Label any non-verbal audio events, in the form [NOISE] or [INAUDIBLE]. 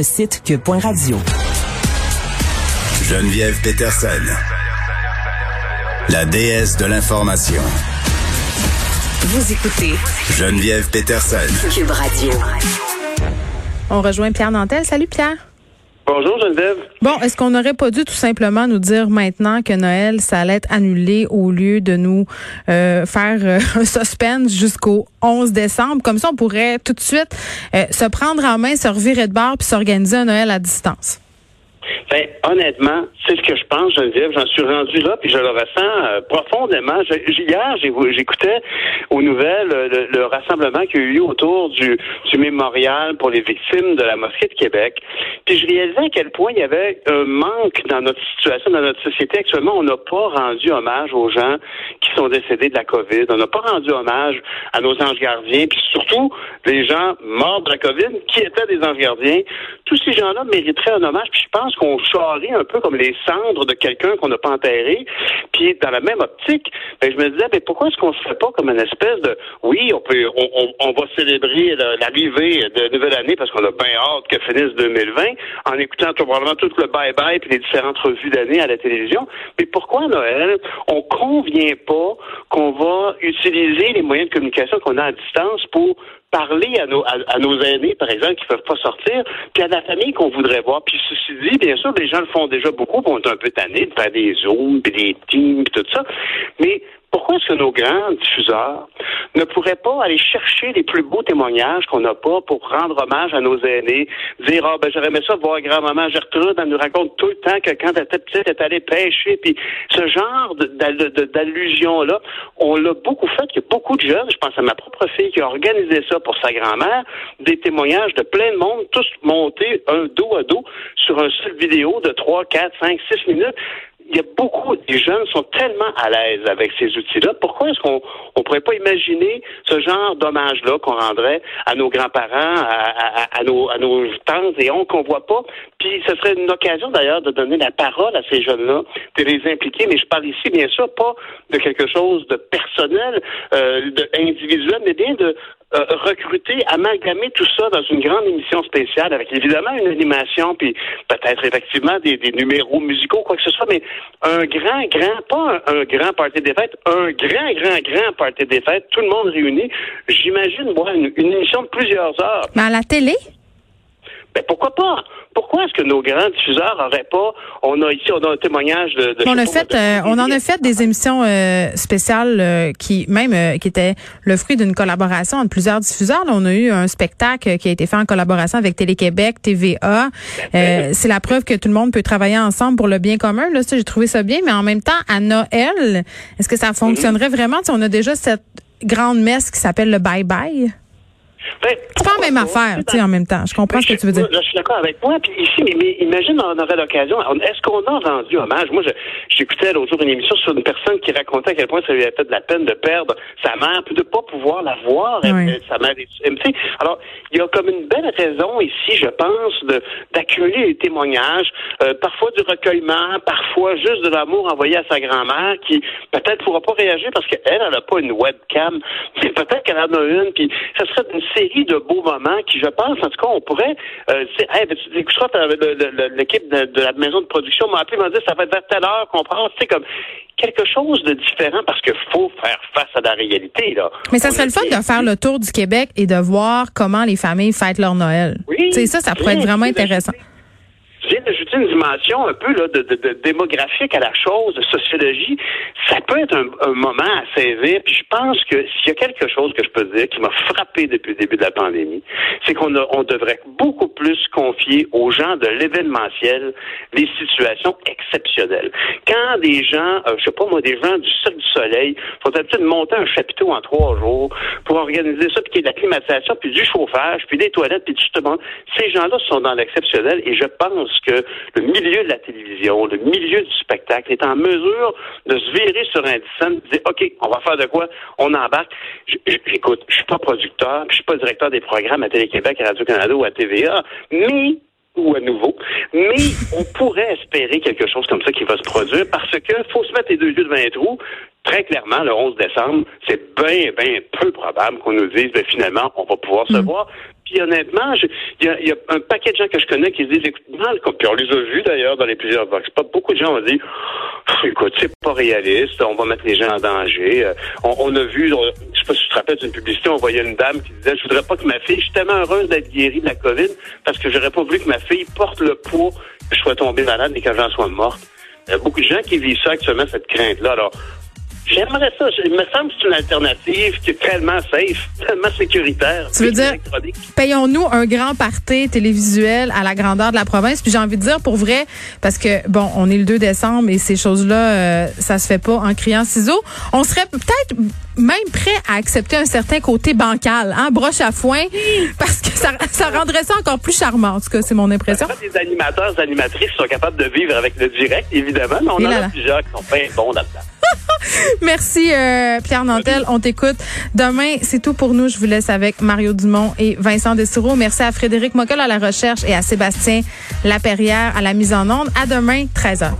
le site cube.radio. Geneviève Peterson, la déesse de l'information. Vous écoutez Geneviève Peterson. Cube Radio. On rejoint Pierre Nantel. Salut Pierre. Bonjour Geneviève. Bon, est-ce qu'on n'aurait pas dû tout simplement nous dire maintenant que Noël, ça allait être annulé au lieu de nous euh, faire euh, [LAUGHS] un suspense jusqu'au 11 décembre? Comme ça, on pourrait tout de suite euh, se prendre en main, se revirer de bord puis s'organiser un Noël à distance. Ben, honnêtement, c'est ce que je pense, Geneviève. J'en suis rendu là, puis je le ressens euh, profondément. hier, j'écoutais aux nouvelles le, rassemblement qui a eu autour du, du mémorial pour les victimes de la mosquée de Québec. Puis je réalisais à quel point il y avait un manque dans notre situation, dans notre société actuellement. On n'a pas rendu hommage aux gens qui sont décédés de la COVID. On n'a pas rendu hommage à nos anges gardiens, puis surtout les gens morts de la COVID qui étaient des anges gardiens. Tous ces gens-là mériteraient un hommage. Puis je pense qu'on charrie un peu comme les cendres de quelqu'un qu'on n'a pas enterré. Puis dans la même optique, ben, je me disais, ben, pourquoi est-ce qu'on se fait pas comme une espèce de, oui, on peut, on, on, va célébrer l'arrivée de nouvelle année parce qu'on a bien hâte que finisse 2020 en écoutant tout, probablement tout le bye-bye puis les différentes revues d'année à la télévision. Mais pourquoi Noël, on convient pas qu'on va utiliser les moyens de communication qu'on a à distance pour parler à nos, à, nos aînés, par exemple, qui peuvent pas sortir, puis à la famille qu'on voudrait voir. Puis ceci dit, bien sûr, les gens le font déjà beaucoup, on est un peu tannés de faire des zooms, puis des teams, puis tout ça. Mais pourquoi est-ce que nos grands diffuseurs ne pourraient pas aller chercher les plus beaux témoignages qu'on n'a pas pour rendre hommage à nos aînés, dire ah ben j'aurais aimé ça voir grand-maman Gertrude, elle nous raconte tout le temps que quand elle était petite, elle est allée pêcher, puis ce genre d'allusion là, on l'a beaucoup fait. Il y a beaucoup de jeunes, je pense à ma propre fille qui a organisé ça pour sa grand-mère, des témoignages de plein de monde, tous montés un dos à dos sur un seul vidéo de 3, 4, 5, 6 minutes il y a beaucoup, des jeunes sont tellement à l'aise avec ces outils-là. Pourquoi est-ce qu'on on pourrait pas imaginer ce genre d'hommage-là qu'on rendrait à nos grands-parents, à, à, nos, à nos tantes et oncles qu'on voit pas? Puis ce serait une occasion d'ailleurs de donner la parole à ces jeunes-là, de les impliquer. Mais je parle ici, bien sûr, pas de quelque chose de personnel, euh, de individuel, mais bien de euh, recruter, amalgamer tout ça dans une grande émission spéciale avec évidemment une animation, puis peut-être effectivement des, numéros musicaux, quoi que ce soit, mais un grand, grand, pas un, grand party des fêtes, un grand, grand, grand party des fêtes, tout le monde réuni. J'imagine, moi, une, une émission de plusieurs heures. Mais à la télé? Ben pourquoi pas? Pourquoi est-ce que nos grands diffuseurs n'auraient pas On a ici on a un témoignage de. on a fait, euh, on en a fait des émissions euh, spéciales euh, qui même qui étaient le fruit d'une collaboration entre plusieurs diffuseurs. on a eu un spectacle qui a été fait en collaboration avec Télé-Québec, TVA. c'est la preuve que tout le monde peut travailler ensemble pour le bien commun. Là, j'ai trouvé ça bien, mais en même temps, à Noël, est-ce que ça fonctionnerait vraiment? Si on a déjà cette grande messe qui s'appelle le Bye Bye? Ben, c'est pas la même affaire, tu sais, en même temps. Je comprends ce que tu veux dire. je suis d'accord avec moi. Puis ici, mais, imagine, on aurait l'occasion. Est-ce qu'on a rendu hommage? Moi, j'écoutais l'autre jour une émission sur une personne qui racontait à quel point ça lui avait fait de la peine de perdre sa mère, puis de pas pouvoir la voir, sa mère. Alors, il y a comme une belle raison ici, je pense, de d'accumuler les témoignages, euh, parfois du recueillement, parfois juste de l'amour envoyé à sa grand-mère, qui peut-être pourra pas réagir parce qu'elle, elle n'a pas une webcam, peut-être qu'elle en a une, puis ça serait une série de beaux moments qui, je pense, en tout cas, on pourrait. Euh, hey, ben, tu écouteras l'équipe de, la maison de production m'a appelé, m'a dit ça va être vers telle heure qu'on prend. Tu sais, comme quelque chose de différent parce qu'il faut faire face à la réalité. Là. Mais ça serait le fun de faire le tour du Québec et de voir comment les familles fêtent leur Noël. Oui. ça, ça pourrait être vraiment intéressant une dimension un peu là, de, de, de, démographique à la chose, de sociologie. Ça peut être un, moment à saisir. Puis je pense que s'il y a quelque chose que je peux dire qui m'a frappé depuis le début de la pandémie, c'est qu'on on devrait beaucoup plus confier aux gens de l'événementiel les situations exceptionnelles. Quand des gens, euh, je sais pas moi, des gens du Cirque du Soleil font peut-être monter un chapiteau en trois jours pour organiser ça, puis qu'il y de la climatisation, puis du chauffage, puis des toilettes, puis justement, ces gens-là sont dans l'exceptionnel et je pense que le milieu de la télévision, le milieu du spectacle est en mesure de se virer sur un scène, de dire OK, on va faire de quoi? On embarque. Écoute, je suis pas producteur, je suis pas directeur des programmes à Télé-Québec, à Radio-Canada ou à TVA, mais ou à nouveau. Mais on pourrait espérer quelque chose comme ça qui va se produire parce que faut se mettre les deux yeux devant les trous. Très clairement, le 11 décembre, c'est bien, bien peu probable qu'on nous dise, ben, finalement, on va pouvoir se mm. voir. Puis honnêtement, il y, a un paquet de gens que je connais qui se disent, écoute, puis on les a vus d'ailleurs dans les plusieurs box. Pas beaucoup de gens ont dit, écoute, c'est pas réaliste, on va mettre les gens en danger. Euh, on, a vu, sais pas si tu te rappelles d'une publicité, on voyait une dame qui disait, je voudrais pas que ma fille, je suis tellement heureuse d'être guérie de la COVID parce que j'aurais pas voulu que ma fille porte le poids que je sois tombée malade et que j'en sois morte. Il y a beaucoup de gens qui vivent ça actuellement, cette crainte-là. Alors, J'aimerais ça. Il me semble que c'est une alternative qui est tellement safe, tellement sécuritaire. Tu veux dire, payons-nous un grand party télévisuel à la grandeur de la province? Puis j'ai envie de dire pour vrai, parce que, bon, on est le 2 décembre et ces choses-là, euh, ça se fait pas en criant ciseaux. On serait peut-être même prêt à accepter un certain côté bancal, hein, broche à foin, [LAUGHS] parce que ça, ça rendrait ça encore plus charmant. En tout cas, c'est mon impression. des animateurs, animatrices sont capables de vivre avec le direct, évidemment, mais on en a plusieurs qui sont pas bons là-dedans. [LAUGHS] Merci euh, Pierre Nantel, on t'écoute. Demain, c'est tout pour nous. Je vous laisse avec Mario Dumont et Vincent Dessoureau. Merci à Frédéric Mockel à la recherche et à Sébastien Laperrière à la mise en onde. À demain, 13h.